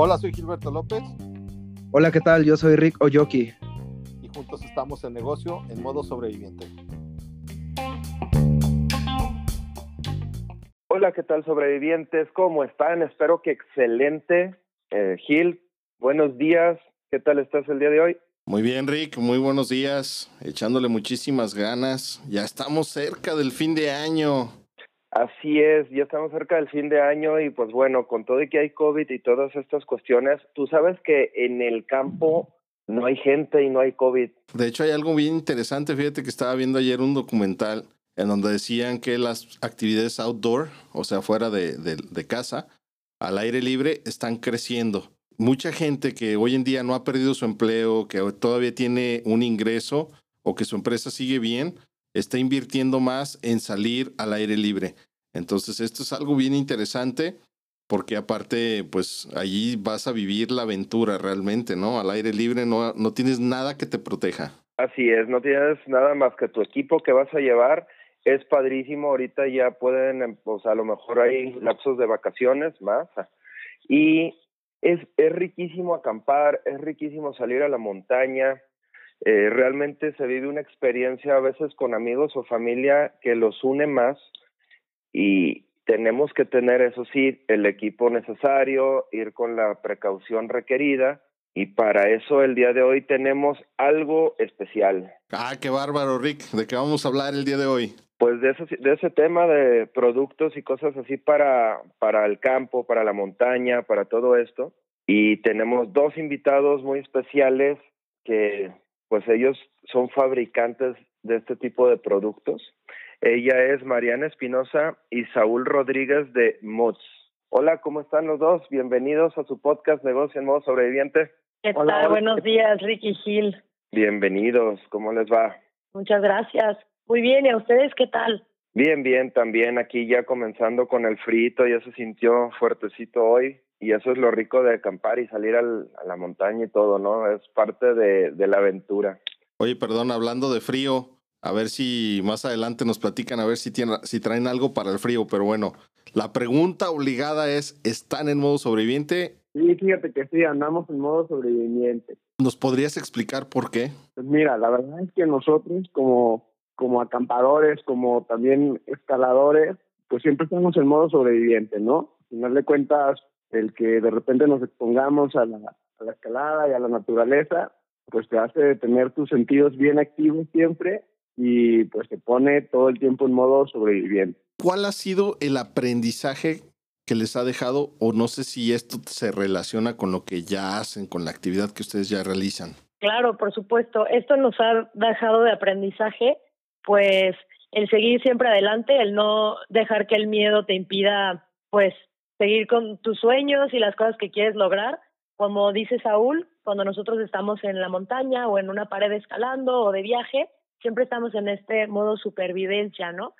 Hola, soy Gilberto López. Hola, ¿qué tal? Yo soy Rick Oyoki. Y juntos estamos en negocio en modo sobreviviente. Hola, ¿qué tal sobrevivientes? ¿Cómo están? Espero que excelente. Eh, Gil, buenos días. ¿Qué tal estás el día de hoy? Muy bien, Rick, muy buenos días. Echándole muchísimas ganas. Ya estamos cerca del fin de año. Así es, ya estamos cerca del fin de año y pues bueno, con todo y que hay COVID y todas estas cuestiones, tú sabes que en el campo no hay gente y no hay COVID. De hecho, hay algo bien interesante. Fíjate que estaba viendo ayer un documental en donde decían que las actividades outdoor, o sea, fuera de, de casa, al aire libre, están creciendo. Mucha gente que hoy en día no ha perdido su empleo, que todavía tiene un ingreso o que su empresa sigue bien, está invirtiendo más en salir al aire libre. Entonces, esto es algo bien interesante porque aparte, pues allí vas a vivir la aventura realmente, ¿no? Al aire libre no, no tienes nada que te proteja. Así es, no tienes nada más que tu equipo que vas a llevar. Es padrísimo, ahorita ya pueden, pues a lo mejor hay lapsos de vacaciones más. Y es, es riquísimo acampar, es riquísimo salir a la montaña, eh, realmente se vive una experiencia a veces con amigos o familia que los une más y tenemos que tener, eso sí, el equipo necesario, ir con la precaución requerida y para eso el día de hoy tenemos algo especial. Ah, qué bárbaro, Rick. ¿De qué vamos a hablar el día de hoy? Pues de ese, de ese tema de productos y cosas así para, para el campo, para la montaña, para todo esto. Y tenemos dos invitados muy especiales que pues ellos son fabricantes de este tipo de productos. Ella es Mariana Espinosa y Saúl Rodríguez de Mods. Hola, ¿cómo están los dos? Bienvenidos a su podcast Negocio en Modo Sobreviviente. ¿Qué tal? Buenos días, Ricky Gil. Bienvenidos, ¿cómo les va? Muchas gracias. Muy bien, ¿y a ustedes qué tal? Bien, bien, también aquí ya comenzando con el frito, ya se sintió fuertecito hoy y eso es lo rico de acampar y salir al, a la montaña y todo, ¿no? Es parte de, de, la aventura. Oye, perdón, hablando de frío, a ver si más adelante nos platican, a ver si, tienen, si traen algo para el frío, pero bueno, la pregunta obligada es, ¿están en modo sobreviviente? Sí, fíjate que sí, andamos en modo sobreviviente. ¿Nos podrías explicar por qué? Pues mira, la verdad es que nosotros como, como acampadores, como también escaladores, pues siempre estamos en modo sobreviviente, ¿no? Al final de cuentas, el que de repente nos expongamos a la, a la escalada y a la naturaleza, pues te hace tener tus sentidos bien activos siempre y pues te pone todo el tiempo en modo sobreviviente. ¿Cuál ha sido el aprendizaje que les ha dejado o no sé si esto se relaciona con lo que ya hacen, con la actividad que ustedes ya realizan? Claro, por supuesto. Esto nos ha dejado de aprendizaje, pues el seguir siempre adelante, el no dejar que el miedo te impida pues seguir con tus sueños y las cosas que quieres lograr. Como dice Saúl, cuando nosotros estamos en la montaña o en una pared escalando o de viaje, siempre estamos en este modo supervivencia, ¿no?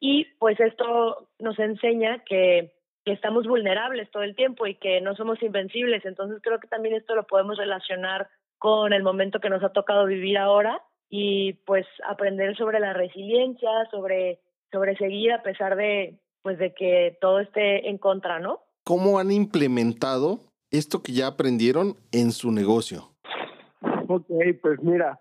Y pues esto nos enseña que, que estamos vulnerables todo el tiempo y que no somos invencibles. Entonces creo que también esto lo podemos relacionar con el momento que nos ha tocado vivir ahora y pues aprender sobre la resiliencia, sobre, sobre seguir a pesar de, pues de que todo esté en contra, ¿no? ¿Cómo han implementado esto que ya aprendieron en su negocio? Ok, pues mira,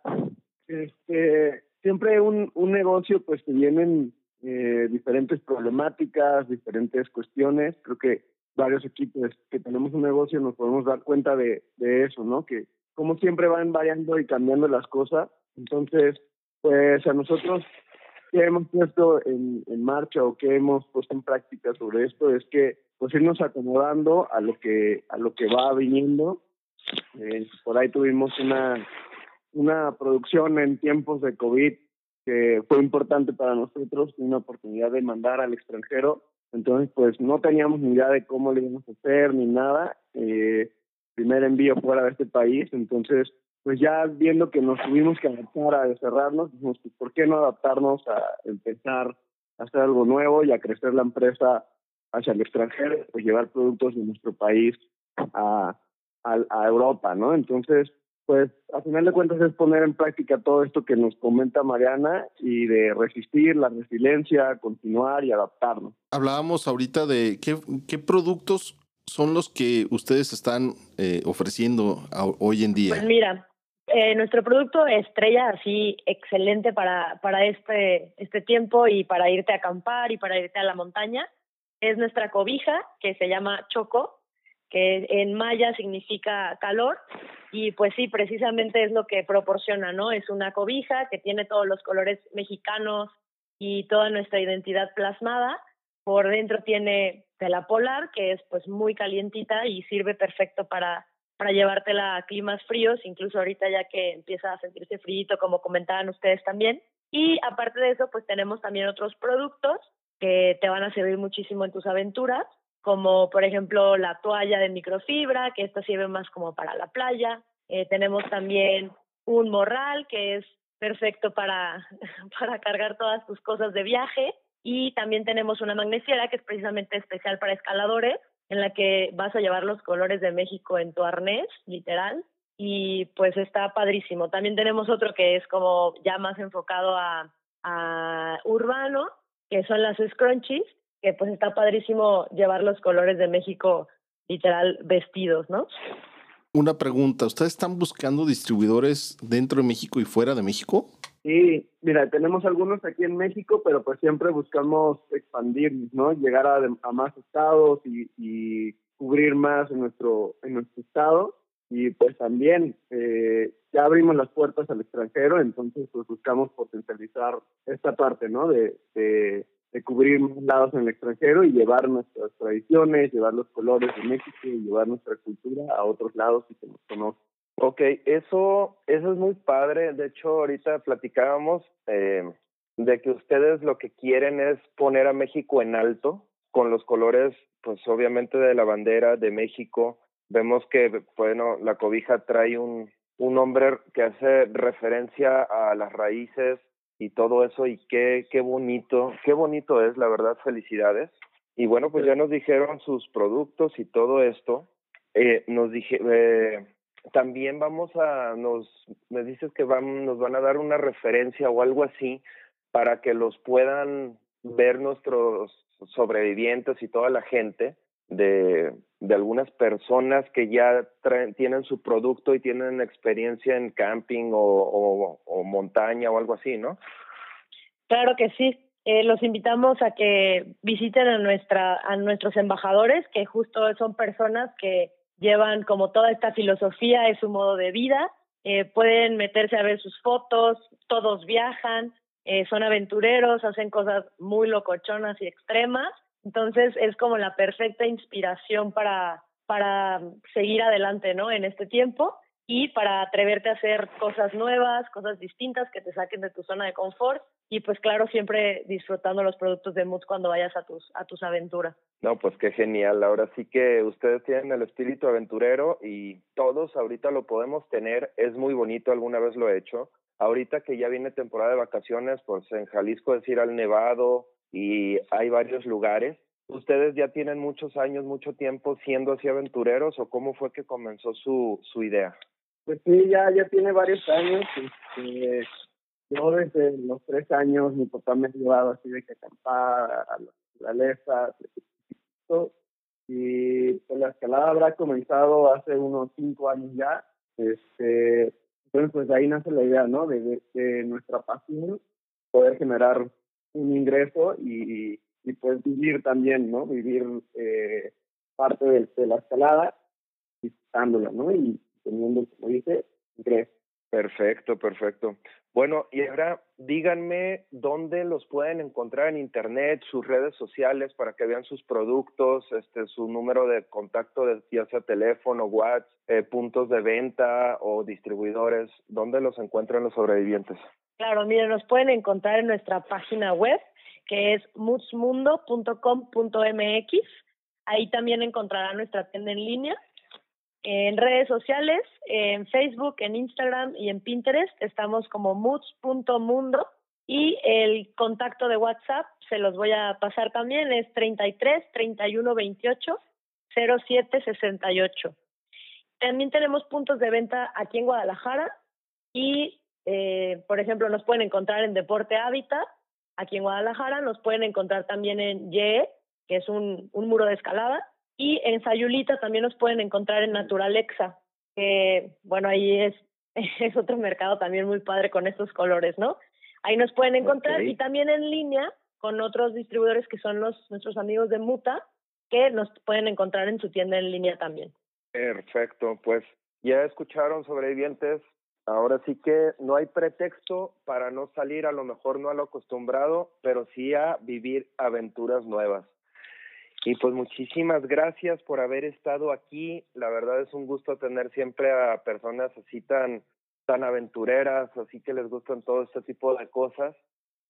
este, siempre un, un negocio pues te vienen eh, diferentes problemáticas, diferentes cuestiones. Creo que varios equipos que tenemos un negocio nos podemos dar cuenta de, de eso, ¿no? Que como siempre van variando y cambiando las cosas. Entonces, pues a nosotros que hemos puesto en, en marcha o que hemos puesto en práctica sobre esto es que pues irnos acomodando a lo que a lo que va viniendo. Eh, por ahí tuvimos una una producción en tiempos de covid que fue importante para nosotros una oportunidad de mandar al extranjero. Entonces pues no teníamos ni idea de cómo le íbamos a hacer ni nada. Eh, primer envío fuera de este país. Entonces pues ya viendo que nos tuvimos que adaptar a cerrarnos, dijimos, pues, ¿por qué no adaptarnos a empezar a hacer algo nuevo y a crecer la empresa hacia el extranjero, pues llevar productos de nuestro país a, a, a Europa, ¿no? Entonces, pues a final de cuentas es poner en práctica todo esto que nos comenta Mariana y de resistir, la resiliencia, continuar y adaptarnos. Hablábamos ahorita de qué, qué productos son los que ustedes están eh, ofreciendo hoy en día. Pues mira, eh, nuestro producto estrella así excelente para, para este, este tiempo y para irte a acampar y para irte a la montaña es nuestra cobija que se llama Choco que en maya significa calor y pues sí, precisamente es lo que proporciona, ¿no? Es una cobija que tiene todos los colores mexicanos y toda nuestra identidad plasmada. Por dentro tiene tela polar, que es pues muy calientita y sirve perfecto para, para llevártela a climas fríos, incluso ahorita ya que empieza a sentirse frío, como comentaban ustedes también. Y aparte de eso, pues tenemos también otros productos que te van a servir muchísimo en tus aventuras como por ejemplo la toalla de microfibra, que esta sirve más como para la playa. Eh, tenemos también un morral, que es perfecto para, para cargar todas tus cosas de viaje. Y también tenemos una magnesiera, que es precisamente especial para escaladores, en la que vas a llevar los colores de México en tu arnés, literal. Y pues está padrísimo. También tenemos otro que es como ya más enfocado a, urbano, que son las scrunchies, que pues está padrísimo llevar los colores de México literal vestidos, ¿no? Una pregunta, ¿ustedes están buscando distribuidores dentro de México y fuera de México? Sí, mira, tenemos algunos aquí en México, pero pues siempre buscamos expandirnos, ¿no? Llegar a, a más estados y, y, cubrir más en nuestro, en nuestro estado. Y pues también eh, ya abrimos las puertas al extranjero, entonces pues buscamos potencializar esta parte, ¿no? De, de de cubrir lados en el extranjero y llevar nuestras tradiciones, llevar los colores de México y llevar nuestra cultura a otros lados y que nos conozcan. Ok, eso, eso es muy padre. De hecho, ahorita platicábamos eh, de que ustedes lo que quieren es poner a México en alto con los colores, pues obviamente de la bandera de México. Vemos que, bueno, la cobija trae un, un nombre que hace referencia a las raíces y todo eso y qué, qué bonito, qué bonito es, la verdad, felicidades. Y bueno, pues ya nos dijeron sus productos y todo esto. Eh, nos dije, eh, también vamos a, nos, me dices que van, nos van a dar una referencia o algo así para que los puedan ver nuestros sobrevivientes y toda la gente de, de algunas personas que ya traen, tienen su producto y tienen experiencia en camping o, o, montaña o algo así, ¿no? Claro que sí. Eh, los invitamos a que visiten a nuestra a nuestros embajadores, que justo son personas que llevan como toda esta filosofía, es su modo de vida. Eh, pueden meterse a ver sus fotos, todos viajan, eh, son aventureros, hacen cosas muy locochonas y extremas entonces es como la perfecta inspiración para, para seguir adelante, ¿no? En este tiempo y para atreverte a hacer cosas nuevas, cosas distintas que te saquen de tu zona de confort y pues claro, siempre disfrutando los productos de Moods cuando vayas a tus, a tus aventuras. No, pues qué genial. Ahora sí que ustedes tienen el espíritu aventurero y todos ahorita lo podemos tener. Es muy bonito, alguna vez lo he hecho. Ahorita que ya viene temporada de vacaciones, pues en Jalisco es ir al Nevado, y hay varios lugares. ¿Ustedes ya tienen muchos años, mucho tiempo siendo así aventureros o cómo fue que comenzó su, su idea? Pues sí, ya, ya tiene varios años. Este, yo desde los tres años mi papá me ha llevado así de que acampar a la naturaleza. Y pues, la escalada habrá comenzado hace unos cinco años ya. Este, entonces, pues de ahí nace la idea, ¿no? De, de nuestra pasión, poder generar un ingreso y, y pues vivir también, ¿no? Vivir eh, parte de, la escalada, disfrutándola, ¿no? Y teniendo, como dice. Perfecto, perfecto. Bueno, y ahora díganme dónde los pueden encontrar en internet, sus redes sociales para que vean sus productos, este, su número de contacto, de, ya sea teléfono, WhatsApp, eh, puntos de venta o distribuidores, ¿dónde los encuentran los sobrevivientes? Claro, miren, nos pueden encontrar en nuestra página web, que es mutsmundo.com.mx. Ahí también encontrarán nuestra tienda en línea. En redes sociales, en Facebook, en Instagram y en Pinterest, estamos como muts.mundo. Y el contacto de WhatsApp, se los voy a pasar también, es 33 31 28 07 68. también tenemos puntos de venta aquí en Guadalajara y, eh, por ejemplo, nos pueden encontrar en Deporte Hábitat, aquí en Guadalajara, nos pueden encontrar también en YE, que es un muro de escalada, y en Sayulita también nos pueden encontrar en Naturalexa, que, bueno, ahí es, es otro mercado también muy padre con estos colores, ¿no? Ahí nos pueden encontrar y también en línea con otros distribuidores que son los nuestros amigos de Muta, que nos pueden encontrar en su tienda en línea también. Perfecto, pues ya escucharon sobrevivientes. Ahora sí que no hay pretexto para no salir, a lo mejor no a lo acostumbrado, pero sí a vivir aventuras nuevas. Y pues muchísimas gracias por haber estado aquí. La verdad es un gusto tener siempre a personas así tan, tan aventureras, así que les gustan todo este tipo de cosas.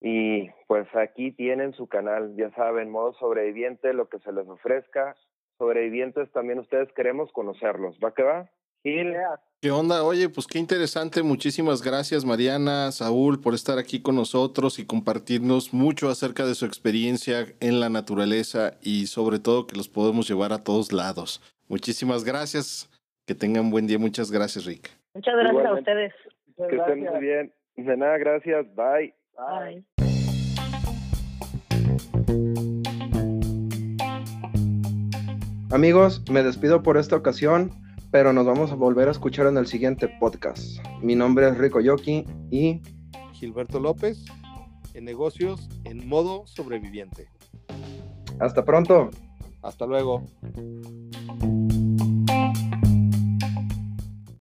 Y pues aquí tienen su canal, ya saben, modo sobreviviente, lo que se les ofrezca. Sobrevivientes también ustedes queremos conocerlos. ¿Va que va? ¿Qué onda? Oye, pues qué interesante. Muchísimas gracias, Mariana, Saúl, por estar aquí con nosotros y compartirnos mucho acerca de su experiencia en la naturaleza y sobre todo que los podemos llevar a todos lados. Muchísimas gracias. Que tengan buen día. Muchas gracias, Rick. Muchas gracias Igualmente. a ustedes. que estén muy bien. De nada, gracias. Bye. Bye. Amigos, me despido por esta ocasión, pero nos vamos a volver a escuchar en el siguiente podcast. Mi nombre es Rico Yoki y Gilberto López, en negocios en modo sobreviviente. hasta pronto. Hasta luego.